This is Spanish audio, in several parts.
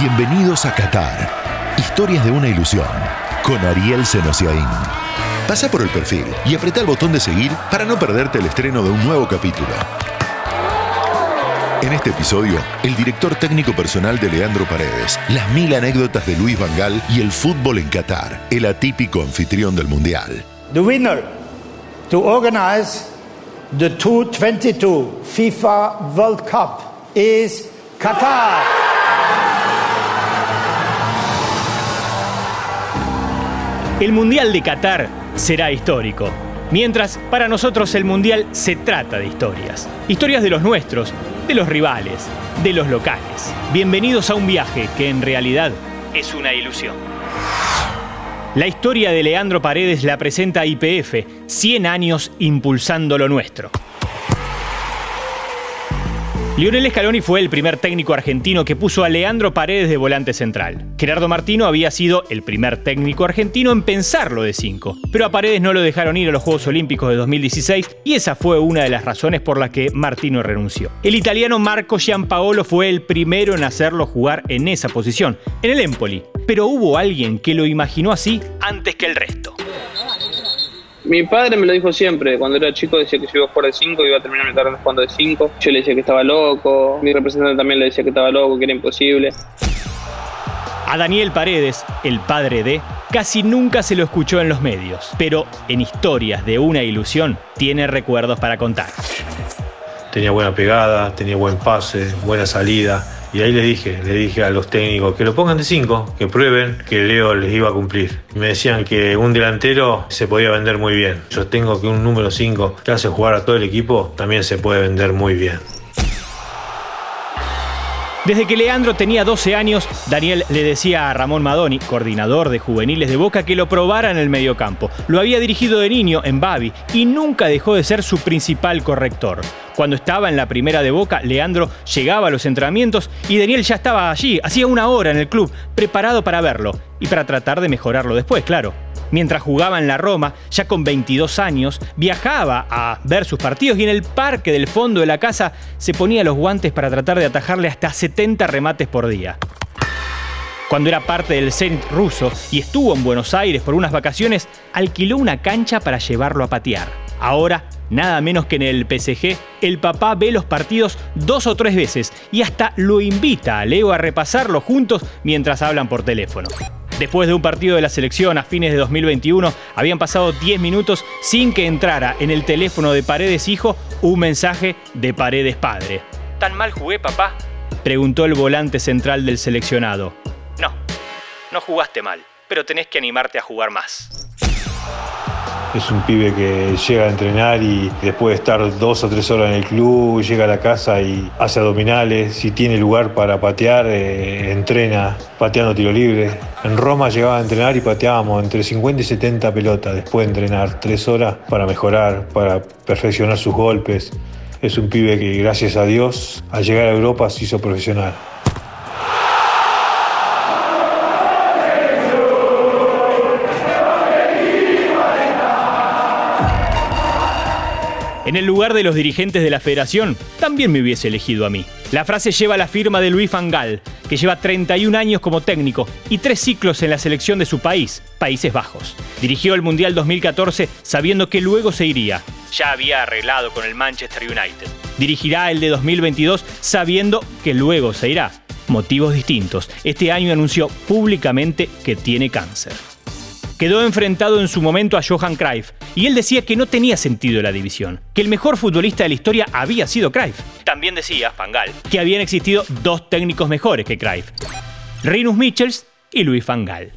Bienvenidos a Qatar. Historias de una ilusión. Con Ariel Senosiaín. Pasa por el perfil y apreta el botón de seguir para no perderte el estreno de un nuevo capítulo. En este episodio, el director técnico personal de Leandro Paredes, las mil anécdotas de Luis Vangal y el fútbol en Qatar, el atípico anfitrión del Mundial. The winner to organize the 2022 FIFA World Cup is Qatar. El Mundial de Qatar será histórico. Mientras, para nosotros el Mundial se trata de historias. Historias de los nuestros, de los rivales, de los locales. Bienvenidos a un viaje que en realidad es una ilusión. La historia de Leandro Paredes la presenta IPF, 100 años impulsando lo nuestro. Lionel Scaloni fue el primer técnico argentino que puso a Leandro Paredes de volante central. Gerardo Martino había sido el primer técnico argentino en pensarlo de 5, pero a Paredes no lo dejaron ir a los Juegos Olímpicos de 2016 y esa fue una de las razones por las que Martino renunció. El italiano Marco Giampaolo fue el primero en hacerlo jugar en esa posición, en el Empoli, pero hubo alguien que lo imaginó así antes que el resto. Mi padre me lo dijo siempre, cuando era chico decía que yo iba a jugar de 5 y iba a terminar mi carrera jugando de 5. Yo le decía que estaba loco, mi representante también le decía que estaba loco, que era imposible. A Daniel Paredes, el padre de, casi nunca se lo escuchó en los medios, pero en historias de una ilusión tiene recuerdos para contar. Tenía buena pegada, tenía buen pase, buena salida, y ahí le dije, le dije a los técnicos que lo pongan de 5, que prueben que Leo les iba a cumplir. Me decían que un delantero se podía vender muy bien. Yo tengo que un número 5 que hace jugar a todo el equipo también se puede vender muy bien. Desde que Leandro tenía 12 años, Daniel le decía a Ramón Madoni, coordinador de juveniles de Boca, que lo probara en el mediocampo. Lo había dirigido de niño en Babi y nunca dejó de ser su principal corrector. Cuando estaba en la primera de Boca, Leandro llegaba a los entrenamientos y Daniel ya estaba allí, hacía una hora en el club, preparado para verlo y para tratar de mejorarlo después, claro. Mientras jugaba en la Roma, ya con 22 años, viajaba a ver sus partidos y en el parque del fondo de la casa se ponía los guantes para tratar de atajarle hasta 70 remates por día. Cuando era parte del Zenit ruso y estuvo en Buenos Aires por unas vacaciones, alquiló una cancha para llevarlo a patear. Ahora, nada menos que en el PSG, el papá ve los partidos dos o tres veces y hasta lo invita a Leo a repasarlo juntos mientras hablan por teléfono. Después de un partido de la selección a fines de 2021, habían pasado 10 minutos sin que entrara en el teléfono de Paredes Hijo un mensaje de Paredes Padre. ¿Tan mal jugué, papá? Preguntó el volante central del seleccionado. No, no jugaste mal, pero tenés que animarte a jugar más. Es un pibe que llega a entrenar y después de estar dos o tres horas en el club, llega a la casa y hace abdominales. Si tiene lugar para patear, eh, entrena pateando tiro libre. En Roma llegaba a entrenar y pateábamos entre 50 y 70 pelotas después de entrenar tres horas para mejorar, para perfeccionar sus golpes. Es un pibe que gracias a Dios al llegar a Europa se hizo profesional. En el lugar de los dirigentes de la federación, también me hubiese elegido a mí. La frase lleva la firma de Luis Fangal, que lleva 31 años como técnico y tres ciclos en la selección de su país, Países Bajos. Dirigió el Mundial 2014 sabiendo que luego se iría. Ya había arreglado con el Manchester United. Dirigirá el de 2022 sabiendo que luego se irá. Motivos distintos. Este año anunció públicamente que tiene cáncer quedó enfrentado en su momento a Johan Cruyff, y él decía que no tenía sentido la división, que el mejor futbolista de la historia había sido Cruyff. También decía, Fangal, que habían existido dos técnicos mejores que Cruyff, Rinus Michels y Luis Fangal.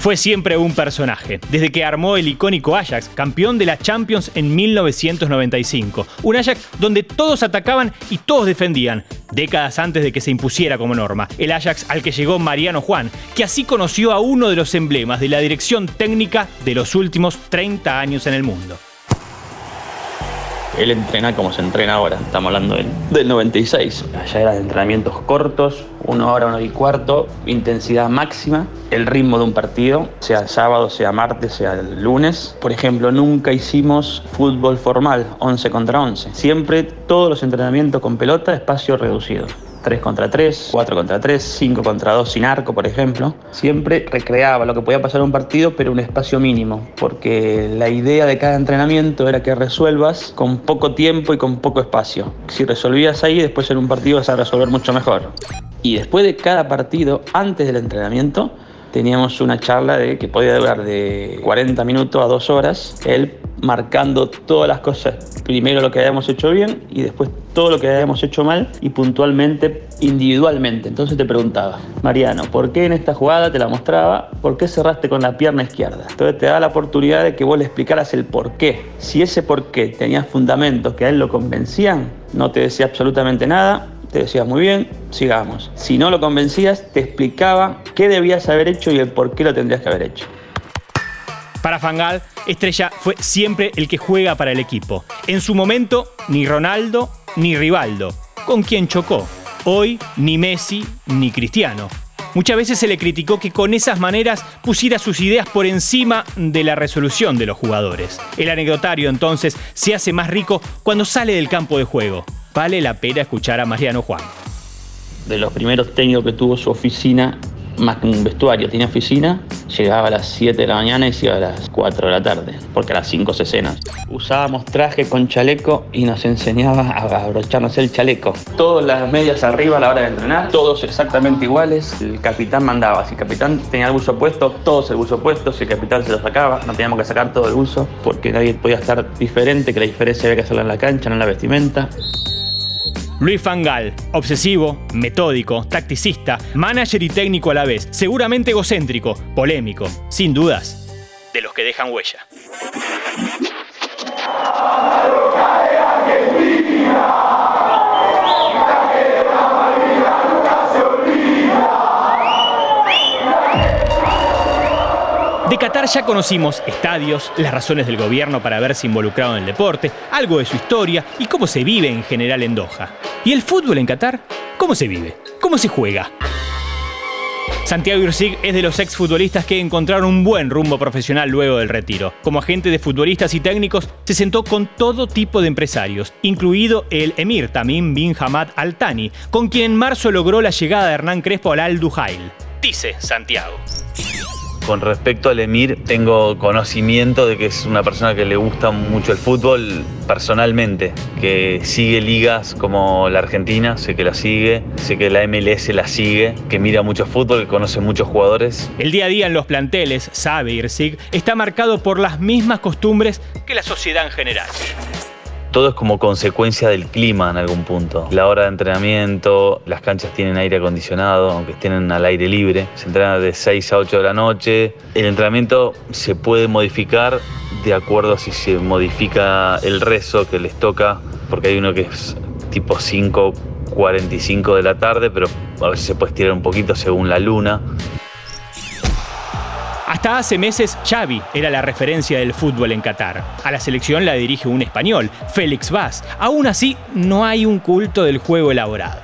Fue siempre un personaje, desde que armó el icónico Ajax, campeón de la Champions en 1995. Un Ajax donde todos atacaban y todos defendían, décadas antes de que se impusiera como norma. El Ajax al que llegó Mariano Juan, que así conoció a uno de los emblemas de la dirección técnica de los últimos 30 años en el mundo él entrena como se entrena ahora, estamos hablando del, del 96. Allá eran entrenamientos cortos, una hora, una hora y cuarto, intensidad máxima, el ritmo de un partido, sea sábado, sea martes, sea el lunes. Por ejemplo, nunca hicimos fútbol formal, 11 contra 11. Siempre todos los entrenamientos con pelota, espacio reducido. 3 contra 3, 4 contra 3, 5 contra 2 sin arco, por ejemplo. Siempre recreaba lo que podía pasar en un partido, pero un espacio mínimo, porque la idea de cada entrenamiento era que resuelvas con poco tiempo y con poco espacio. Si resolvías ahí, después en un partido vas a resolver mucho mejor. Y después de cada partido, antes del entrenamiento, teníamos una charla de que podía durar de 40 minutos a 2 horas, él marcando todas las cosas, primero lo que habíamos hecho bien y después todo lo que habíamos hecho mal y puntualmente, individualmente. Entonces te preguntaba, Mariano, ¿por qué en esta jugada te la mostraba? ¿Por qué cerraste con la pierna izquierda? Entonces te da la oportunidad de que vos le explicaras el por qué. Si ese por qué tenía fundamentos que a él lo convencían, no te decía absolutamente nada, te decía muy bien, sigamos. Si no lo convencías, te explicaba qué debías haber hecho y el por qué lo tendrías que haber hecho. Para Fangal, Estrella fue siempre el que juega para el equipo. En su momento, ni Ronaldo ni Rivaldo, con quien chocó. Hoy, ni Messi ni Cristiano. Muchas veces se le criticó que con esas maneras pusiera sus ideas por encima de la resolución de los jugadores. El anecdotario entonces se hace más rico cuando sale del campo de juego. Vale la pena escuchar a Mariano Juan. De los primeros técnicos que tuvo su oficina más que un vestuario, tenía oficina, llegaba a las 7 de la mañana y se iba a las 4 de la tarde, porque a las 5 se cenan. Usábamos traje con chaleco y nos enseñaba a abrocharnos el chaleco. Todas las medias arriba a la hora de entrenar, todos exactamente iguales. El capitán mandaba, si el capitán tenía el buzo puesto, todos el buzo puesto, si el capitán se lo sacaba, no teníamos que sacar todo el buzo, porque nadie podía estar diferente, que la diferencia había que hacerla en la cancha, no en la vestimenta. Luis Fangal, obsesivo, metódico, tacticista, manager y técnico a la vez, seguramente egocéntrico, polémico, sin dudas, de los que dejan huella. De Qatar ya conocimos estadios, las razones del gobierno para haberse involucrado en el deporte, algo de su historia y cómo se vive en general en Doha. ¿Y el fútbol en Qatar? ¿Cómo se vive? ¿Cómo se juega? Santiago Irsig es de los exfutbolistas que encontraron un buen rumbo profesional luego del retiro. Como agente de futbolistas y técnicos, se sentó con todo tipo de empresarios, incluido el emir Tamim bin Hamad Al Thani, con quien en marzo logró la llegada de Hernán Crespo al Al Duhail. Dice Santiago. Con respecto al Emir, tengo conocimiento de que es una persona que le gusta mucho el fútbol personalmente, que sigue ligas como la Argentina, sé que la sigue, sé que la MLS la sigue, que mira mucho fútbol, que conoce muchos jugadores. El día a día en los planteles, sabe Irsig, está marcado por las mismas costumbres que la sociedad en general todo es como consecuencia del clima en algún punto. La hora de entrenamiento, las canchas tienen aire acondicionado, aunque estén al aire libre. Se entrena de 6 a 8 de la noche. El entrenamiento se puede modificar de acuerdo a si se modifica el rezo que les toca, porque hay uno que es tipo 5.45 de la tarde, pero a veces se puede estirar un poquito según la luna. Hasta hace meses, Xavi era la referencia del fútbol en Qatar. A la selección la dirige un español, Félix Vaz. Aún así, no hay un culto del juego elaborado.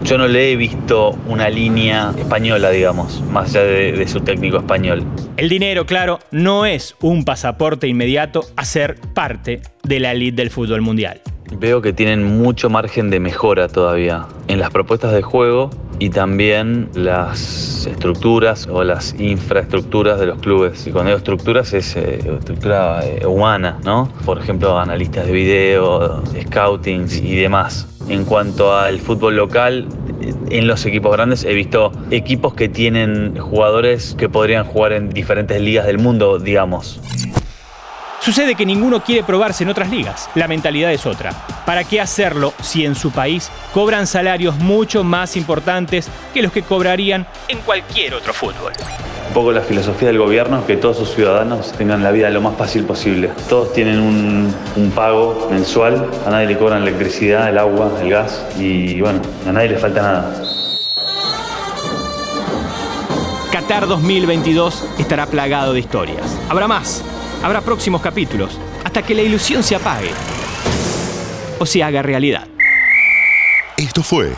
Yo no le he visto una línea española, digamos, más allá de, su técnico español. El dinero, claro, no es un pasaporte inmediato a ser parte de la elite del fútbol mundial. Veo que tienen mucho margen de mejora todavía en las propuestas de juego y también las estructuras o las infraestructuras de los clubes. Y cuando digo estructuras es eh, estructura eh, humana, ¿no? Por ejemplo, analistas de video, scouting y demás. En cuanto al fútbol local, en los equipos grandes he visto equipos que tienen jugadores que podrían jugar en diferentes ligas del mundo, digamos. Sucede que ninguno quiere probarse en otras ligas. La mentalidad es otra. ¿Para qué hacerlo si en su país cobran salarios mucho más importantes que los que cobrarían en cualquier otro fútbol? Un poco la filosofía del gobierno es que todos sus ciudadanos tengan la vida lo más fácil posible. Todos tienen un, un pago mensual, a nadie le cobran electricidad, el agua, el gas y bueno, a nadie le falta nada. Qatar 2022 estará plagado de historias. Habrá más Habrá próximos capítulos, hasta que la ilusión se apague o se haga realidad. Esto fue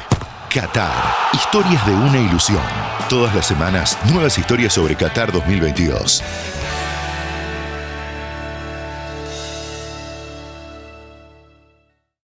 Qatar, historias de una ilusión. Todas las semanas, nuevas historias sobre Qatar 2022.